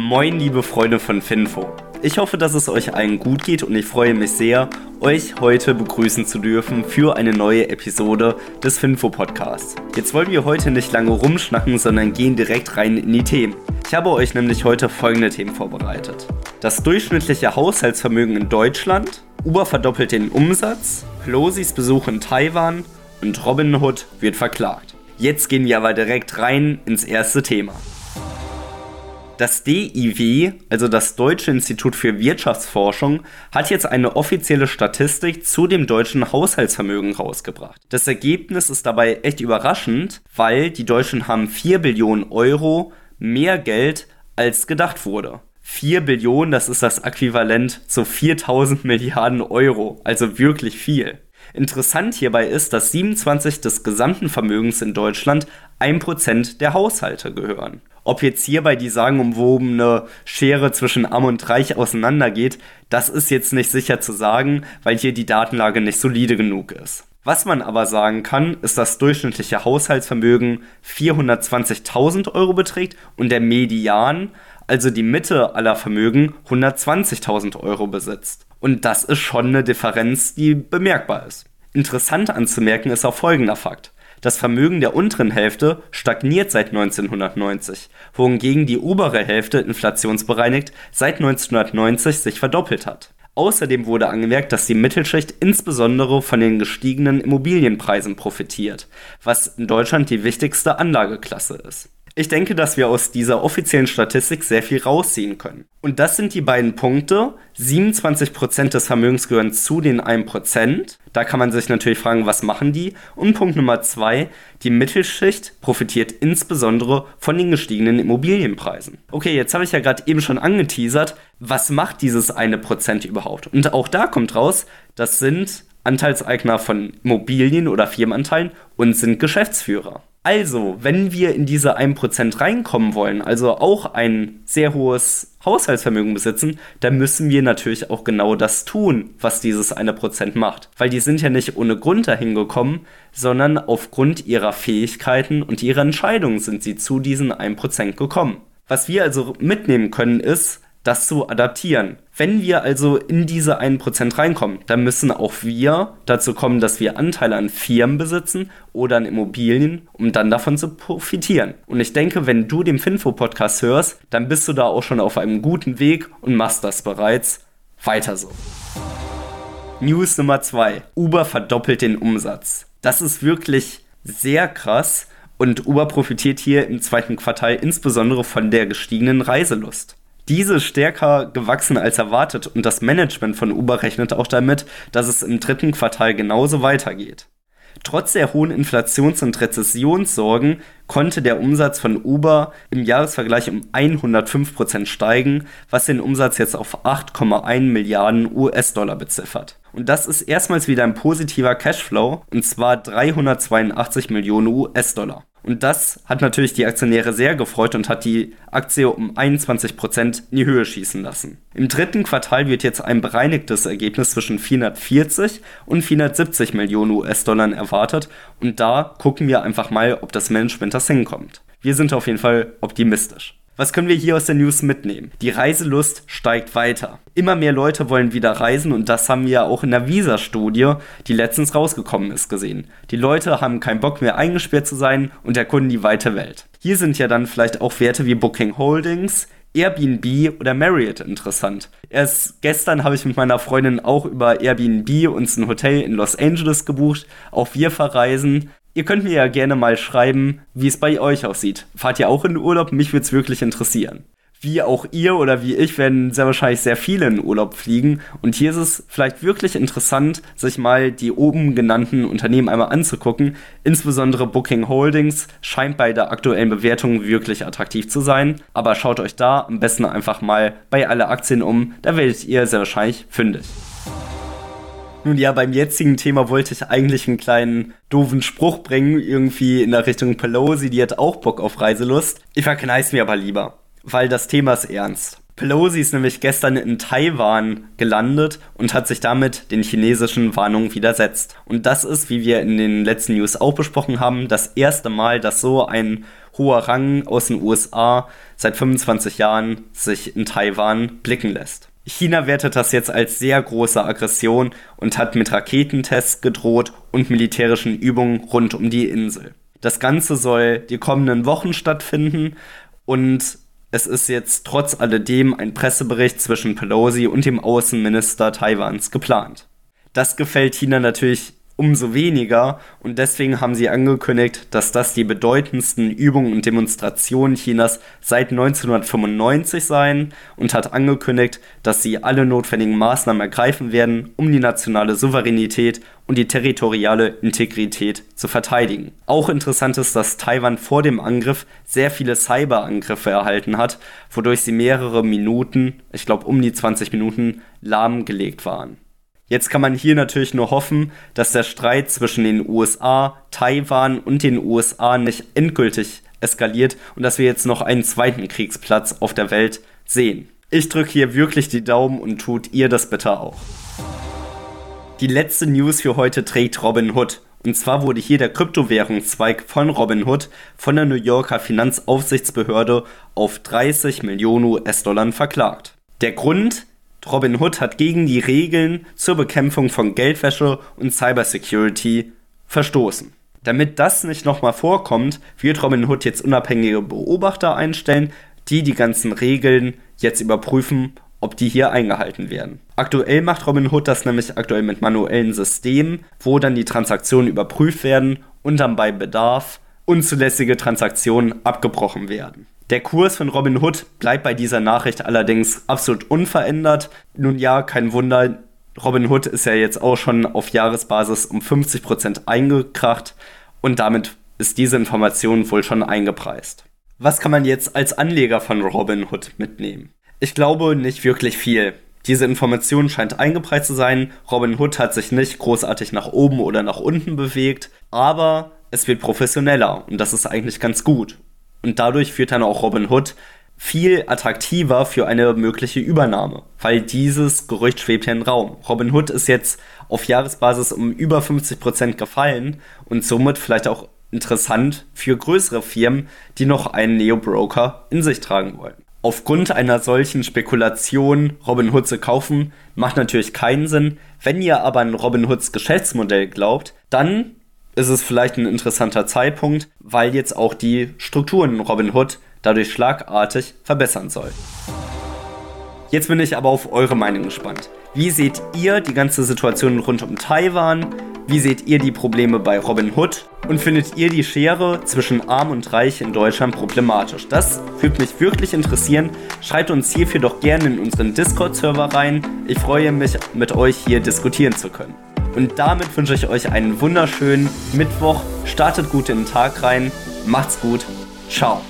Moin, liebe Freunde von Finfo. Ich hoffe, dass es euch allen gut geht und ich freue mich sehr, euch heute begrüßen zu dürfen für eine neue Episode des Finfo Podcasts. Jetzt wollen wir heute nicht lange rumschnacken, sondern gehen direkt rein in die Themen. Ich habe euch nämlich heute folgende Themen vorbereitet. Das durchschnittliche Haushaltsvermögen in Deutschland, Uber verdoppelt den Umsatz, Pelosi's Besuch in Taiwan und Robinhood wird verklagt. Jetzt gehen wir aber direkt rein ins erste Thema. Das DIW, also das Deutsche Institut für Wirtschaftsforschung, hat jetzt eine offizielle Statistik zu dem deutschen Haushaltsvermögen rausgebracht. Das Ergebnis ist dabei echt überraschend, weil die Deutschen haben 4 Billionen Euro mehr Geld als gedacht wurde. 4 Billionen, das ist das Äquivalent zu 4000 Milliarden Euro, also wirklich viel. Interessant hierbei ist, dass 27 des gesamten Vermögens in Deutschland 1% der Haushalte gehören. Ob jetzt hierbei die sagenumwobene Schere zwischen Arm und Reich auseinandergeht, das ist jetzt nicht sicher zu sagen, weil hier die Datenlage nicht solide genug ist. Was man aber sagen kann, ist, dass durchschnittliche Haushaltsvermögen 420.000 Euro beträgt und der Median, also die Mitte aller Vermögen, 120.000 Euro besitzt. Und das ist schon eine Differenz, die bemerkbar ist. Interessant anzumerken ist auch folgender Fakt. Das Vermögen der unteren Hälfte stagniert seit 1990, wohingegen die obere Hälfte inflationsbereinigt seit 1990 sich verdoppelt hat. Außerdem wurde angemerkt, dass die Mittelschicht insbesondere von den gestiegenen Immobilienpreisen profitiert, was in Deutschland die wichtigste Anlageklasse ist. Ich denke, dass wir aus dieser offiziellen Statistik sehr viel rausziehen können. Und das sind die beiden Punkte. 27% des Vermögens gehören zu den 1%. Da kann man sich natürlich fragen, was machen die? Und Punkt Nummer 2, die Mittelschicht profitiert insbesondere von den gestiegenen Immobilienpreisen. Okay, jetzt habe ich ja gerade eben schon angeteasert, was macht dieses eine Prozent überhaupt? Und auch da kommt raus, das sind Anteilseigner von Immobilien oder Firmenanteilen und sind Geschäftsführer. Also, wenn wir in diese 1% reinkommen wollen, also auch ein sehr hohes Haushaltsvermögen besitzen, dann müssen wir natürlich auch genau das tun, was dieses 1% macht. Weil die sind ja nicht ohne Grund dahin gekommen, sondern aufgrund ihrer Fähigkeiten und ihrer Entscheidungen sind sie zu diesen 1% gekommen. Was wir also mitnehmen können ist, das zu adaptieren. Wenn wir also in diese 1% reinkommen, dann müssen auch wir dazu kommen, dass wir Anteile an Firmen besitzen oder an Immobilien, um dann davon zu profitieren. Und ich denke, wenn du den Finfo-Podcast hörst, dann bist du da auch schon auf einem guten Weg und machst das bereits. Weiter so. News Nummer 2. Uber verdoppelt den Umsatz. Das ist wirklich sehr krass und Uber profitiert hier im zweiten Quartal insbesondere von der gestiegenen Reiselust diese stärker gewachsen als erwartet und das Management von Uber rechnet auch damit, dass es im dritten Quartal genauso weitergeht. Trotz der hohen Inflations- und Rezessionssorgen konnte der Umsatz von Uber im Jahresvergleich um 105% steigen, was den Umsatz jetzt auf 8,1 Milliarden US-Dollar beziffert. Und das ist erstmals wieder ein positiver Cashflow, und zwar 382 Millionen US-Dollar. Und das hat natürlich die Aktionäre sehr gefreut und hat die Aktie um 21% in die Höhe schießen lassen. Im dritten Quartal wird jetzt ein bereinigtes Ergebnis zwischen 440 und 470 Millionen US-Dollar erwartet und da gucken wir einfach mal, ob das Management das hinkommt. Wir sind auf jeden Fall optimistisch. Was können wir hier aus der News mitnehmen? Die Reiselust steigt weiter. Immer mehr Leute wollen wieder reisen und das haben wir auch in der Visa-Studie, die letztens rausgekommen ist, gesehen. Die Leute haben keinen Bock mehr eingesperrt zu sein und erkunden die weite Welt. Hier sind ja dann vielleicht auch Werte wie Booking Holdings, Airbnb oder Marriott interessant. Erst gestern habe ich mit meiner Freundin auch über Airbnb uns ein Hotel in Los Angeles gebucht. Auch wir verreisen. Ihr könnt mir ja gerne mal schreiben, wie es bei euch aussieht. Fahrt ihr auch in den Urlaub? Mich würde es wirklich interessieren. Wie auch ihr oder wie ich werden sehr wahrscheinlich sehr viele in Urlaub fliegen. Und hier ist es vielleicht wirklich interessant, sich mal die oben genannten Unternehmen einmal anzugucken. Insbesondere Booking Holdings scheint bei der aktuellen Bewertung wirklich attraktiv zu sein. Aber schaut euch da am besten einfach mal bei alle Aktien um. Da werdet ihr sehr wahrscheinlich fündig. Nun ja, beim jetzigen Thema wollte ich eigentlich einen kleinen doofen Spruch bringen, irgendwie in der Richtung Pelosi, die hat auch Bock auf Reiselust. Ich verkneiß mir aber lieber, weil das Thema ist ernst. Pelosi ist nämlich gestern in Taiwan gelandet und hat sich damit den chinesischen Warnungen widersetzt. Und das ist, wie wir in den letzten News auch besprochen haben, das erste Mal, dass so ein hoher Rang aus den USA seit 25 Jahren sich in Taiwan blicken lässt. China wertet das jetzt als sehr große Aggression und hat mit Raketentests gedroht und militärischen Übungen rund um die Insel. Das Ganze soll die kommenden Wochen stattfinden und es ist jetzt trotz alledem ein Pressebericht zwischen Pelosi und dem Außenminister Taiwans geplant. Das gefällt China natürlich umso weniger und deswegen haben sie angekündigt, dass das die bedeutendsten Übungen und Demonstrationen Chinas seit 1995 seien und hat angekündigt, dass sie alle notwendigen Maßnahmen ergreifen werden, um die nationale Souveränität und die territoriale Integrität zu verteidigen. Auch interessant ist, dass Taiwan vor dem Angriff sehr viele Cyberangriffe erhalten hat, wodurch sie mehrere Minuten, ich glaube um die 20 Minuten, lahmgelegt waren. Jetzt kann man hier natürlich nur hoffen, dass der Streit zwischen den USA, Taiwan und den USA nicht endgültig eskaliert und dass wir jetzt noch einen zweiten Kriegsplatz auf der Welt sehen. Ich drücke hier wirklich die Daumen und tut ihr das bitte auch. Die letzte News für heute trägt Robinhood. Und zwar wurde hier der Kryptowährungszweig von Robinhood von der New Yorker Finanzaufsichtsbehörde auf 30 Millionen US-Dollar verklagt. Der Grund, Robin Hood hat gegen die Regeln zur Bekämpfung von Geldwäsche und Cybersecurity verstoßen. Damit das nicht nochmal vorkommt, wird Robin Hood jetzt unabhängige Beobachter einstellen, die die ganzen Regeln jetzt überprüfen, ob die hier eingehalten werden. Aktuell macht Robin Hood das nämlich aktuell mit manuellen Systemen, wo dann die Transaktionen überprüft werden und dann bei Bedarf unzulässige Transaktionen abgebrochen werden. Der Kurs von Robin Hood bleibt bei dieser Nachricht allerdings absolut unverändert. Nun ja, kein Wunder, Robin Hood ist ja jetzt auch schon auf Jahresbasis um 50% eingekracht und damit ist diese Information wohl schon eingepreist. Was kann man jetzt als Anleger von Robin Hood mitnehmen? Ich glaube nicht wirklich viel. Diese Information scheint eingepreist zu sein. Robin Hood hat sich nicht großartig nach oben oder nach unten bewegt, aber es wird professioneller und das ist eigentlich ganz gut. Und dadurch wird dann auch Robin Hood viel attraktiver für eine mögliche Übernahme, weil dieses Gerücht schwebt ja im Raum. Robin Hood ist jetzt auf Jahresbasis um über 50% gefallen und somit vielleicht auch interessant für größere Firmen, die noch einen Neo-Broker in sich tragen wollen. Aufgrund einer solchen Spekulation Robin Hood zu kaufen, macht natürlich keinen Sinn. Wenn ihr aber an Robin Hoods Geschäftsmodell glaubt, dann ist es vielleicht ein interessanter Zeitpunkt, weil jetzt auch die Strukturen in Robinhood dadurch schlagartig verbessern soll. Jetzt bin ich aber auf eure Meinung gespannt. Wie seht ihr die ganze Situation rund um Taiwan? Wie seht ihr die Probleme bei Robinhood? Und findet ihr die Schere zwischen Arm und Reich in Deutschland problematisch? Das würde mich wirklich interessieren. Schreibt uns hierfür doch gerne in unseren Discord-Server rein. Ich freue mich, mit euch hier diskutieren zu können. Und damit wünsche ich euch einen wunderschönen Mittwoch. Startet gut in den Tag rein. Macht's gut. Ciao.